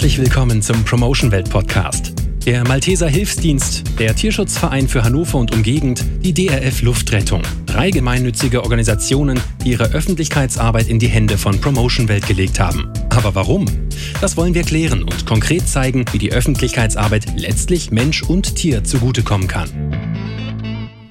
Herzlich willkommen zum Promotion Welt Podcast. Der Malteser Hilfsdienst, der Tierschutzverein für Hannover und Umgegend, die DRF Luftrettung. Drei gemeinnützige Organisationen, die ihre Öffentlichkeitsarbeit in die Hände von Promotion Welt gelegt haben. Aber warum? Das wollen wir klären und konkret zeigen, wie die Öffentlichkeitsarbeit letztlich Mensch und Tier zugutekommen kann.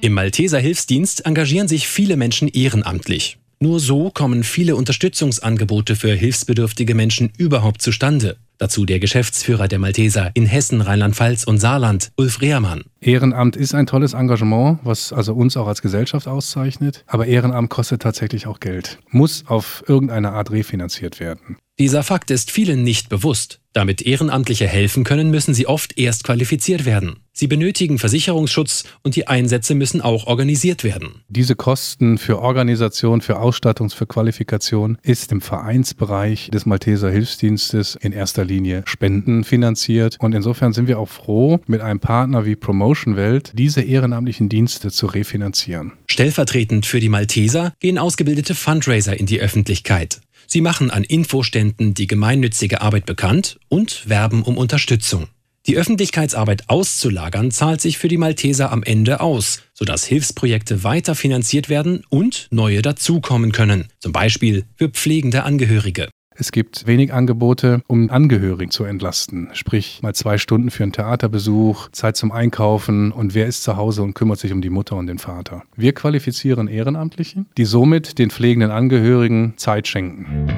Im Malteser Hilfsdienst engagieren sich viele Menschen ehrenamtlich. Nur so kommen viele Unterstützungsangebote für hilfsbedürftige Menschen überhaupt zustande. Dazu der Geschäftsführer der Malteser in Hessen, Rheinland-Pfalz und Saarland, Ulf Rehrmann. Ehrenamt ist ein tolles Engagement, was also uns auch als Gesellschaft auszeichnet. Aber Ehrenamt kostet tatsächlich auch Geld, muss auf irgendeine Art refinanziert werden. Dieser Fakt ist vielen nicht bewusst. Damit Ehrenamtliche helfen können, müssen sie oft erst qualifiziert werden. Sie benötigen Versicherungsschutz und die Einsätze müssen auch organisiert werden. Diese Kosten für Organisation, für Ausstattungs-, für Qualifikation ist im Vereinsbereich des Malteser Hilfsdienstes in erster Linie spendenfinanziert. Und insofern sind wir auch froh, mit einem Partner wie Promotion Welt diese ehrenamtlichen Dienste zu refinanzieren. Stellvertretend für die Malteser gehen ausgebildete Fundraiser in die Öffentlichkeit. Sie machen an Infoständen die gemeinnützige Arbeit bekannt und werben um Unterstützung. Die Öffentlichkeitsarbeit auszulagern zahlt sich für die Malteser am Ende aus, sodass Hilfsprojekte weiter finanziert werden und neue dazukommen können, zum Beispiel für pflegende Angehörige. Es gibt wenig Angebote, um Angehörigen zu entlasten. Sprich, mal zwei Stunden für einen Theaterbesuch, Zeit zum Einkaufen und wer ist zu Hause und kümmert sich um die Mutter und den Vater. Wir qualifizieren Ehrenamtliche, die somit den pflegenden Angehörigen Zeit schenken.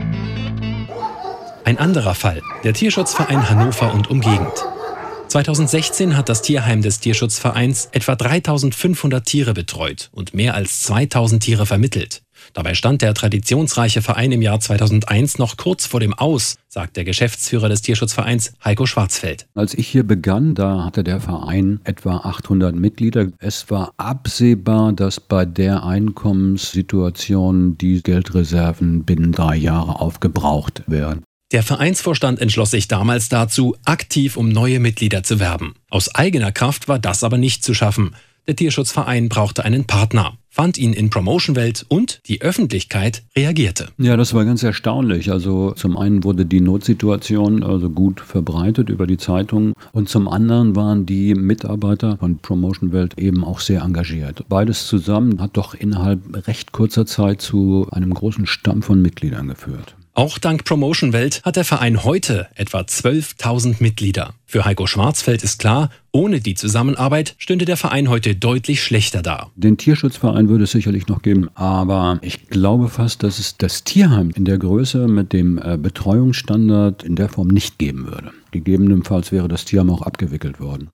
Ein anderer Fall, der Tierschutzverein Hannover und Umgegend. 2016 hat das Tierheim des Tierschutzvereins etwa 3500 Tiere betreut und mehr als 2000 Tiere vermittelt. Dabei stand der traditionsreiche Verein im Jahr 2001 noch kurz vor dem Aus, sagt der Geschäftsführer des Tierschutzvereins Heiko Schwarzfeld. Als ich hier begann, da hatte der Verein etwa 800 Mitglieder. Es war absehbar, dass bei der Einkommenssituation die Geldreserven binnen drei Jahre aufgebraucht werden. Der Vereinsvorstand entschloss sich damals dazu, aktiv um neue Mitglieder zu werben. Aus eigener Kraft war das aber nicht zu schaffen. Der Tierschutzverein brauchte einen Partner, fand ihn in Promotion-Welt und die Öffentlichkeit reagierte. Ja, das war ganz erstaunlich. Also zum einen wurde die Notsituation also gut verbreitet über die Zeitung und zum anderen waren die Mitarbeiter von Promotion-Welt eben auch sehr engagiert. Beides zusammen hat doch innerhalb recht kurzer Zeit zu einem großen Stamm von Mitgliedern geführt. Auch dank Promotion Welt hat der Verein heute etwa 12.000 Mitglieder. Für Heiko Schwarzfeld ist klar, ohne die Zusammenarbeit stünde der Verein heute deutlich schlechter da. Den Tierschutzverein würde es sicherlich noch geben, aber ich glaube fast, dass es das Tierheim in der Größe mit dem äh, Betreuungsstandard in der Form nicht geben würde. Gegebenenfalls wäre das Tierheim auch abgewickelt worden.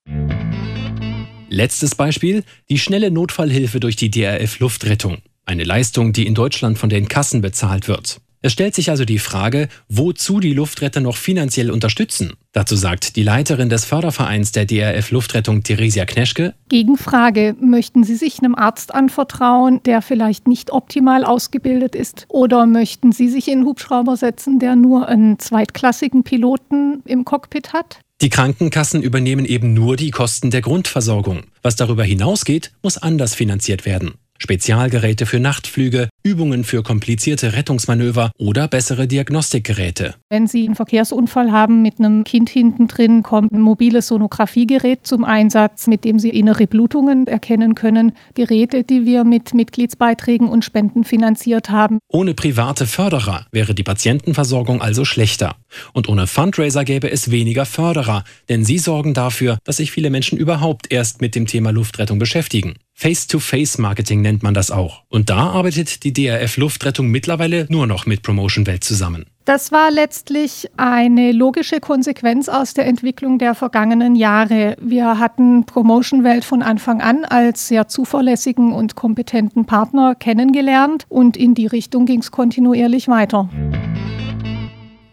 Letztes Beispiel, die schnelle Notfallhilfe durch die DRF Luftrettung. Eine Leistung, die in Deutschland von den Kassen bezahlt wird. Es stellt sich also die Frage, wozu die Luftretter noch finanziell unterstützen. Dazu sagt die Leiterin des Fördervereins der DRF Luftrettung, Theresia Kneschke. Gegenfrage, möchten Sie sich einem Arzt anvertrauen, der vielleicht nicht optimal ausgebildet ist? Oder möchten Sie sich in einen Hubschrauber setzen, der nur einen zweitklassigen Piloten im Cockpit hat? Die Krankenkassen übernehmen eben nur die Kosten der Grundversorgung. Was darüber hinausgeht, muss anders finanziert werden. Spezialgeräte für Nachtflüge, Übungen für komplizierte Rettungsmanöver oder bessere Diagnostikgeräte. Wenn Sie einen Verkehrsunfall haben mit einem Kind hinten drin, kommt ein mobiles Sonographiegerät zum Einsatz, mit dem Sie innere Blutungen erkennen können. Geräte, die wir mit Mitgliedsbeiträgen und Spenden finanziert haben. Ohne private Förderer wäre die Patientenversorgung also schlechter. Und ohne Fundraiser gäbe es weniger Förderer, denn sie sorgen dafür, dass sich viele Menschen überhaupt erst mit dem Thema Luftrettung beschäftigen. Face-to-Face-Marketing nennt man das auch. Und da arbeitet die DRF Luftrettung mittlerweile nur noch mit Promotion Welt zusammen. Das war letztlich eine logische Konsequenz aus der Entwicklung der vergangenen Jahre. Wir hatten Promotion Welt von Anfang an als sehr zuverlässigen und kompetenten Partner kennengelernt und in die Richtung ging es kontinuierlich weiter.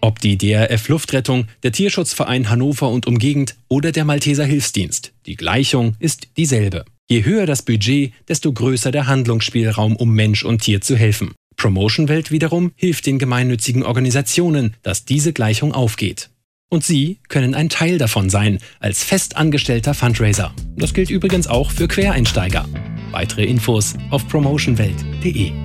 Ob die DRF Luftrettung, der Tierschutzverein Hannover und Umgegend oder der Malteser Hilfsdienst, die Gleichung ist dieselbe. Je höher das Budget, desto größer der Handlungsspielraum, um Mensch und Tier zu helfen. Promotion Welt wiederum hilft den gemeinnützigen Organisationen, dass diese Gleichung aufgeht. Und Sie können ein Teil davon sein, als festangestellter Fundraiser. Das gilt übrigens auch für Quereinsteiger. Weitere Infos auf promotionwelt.de.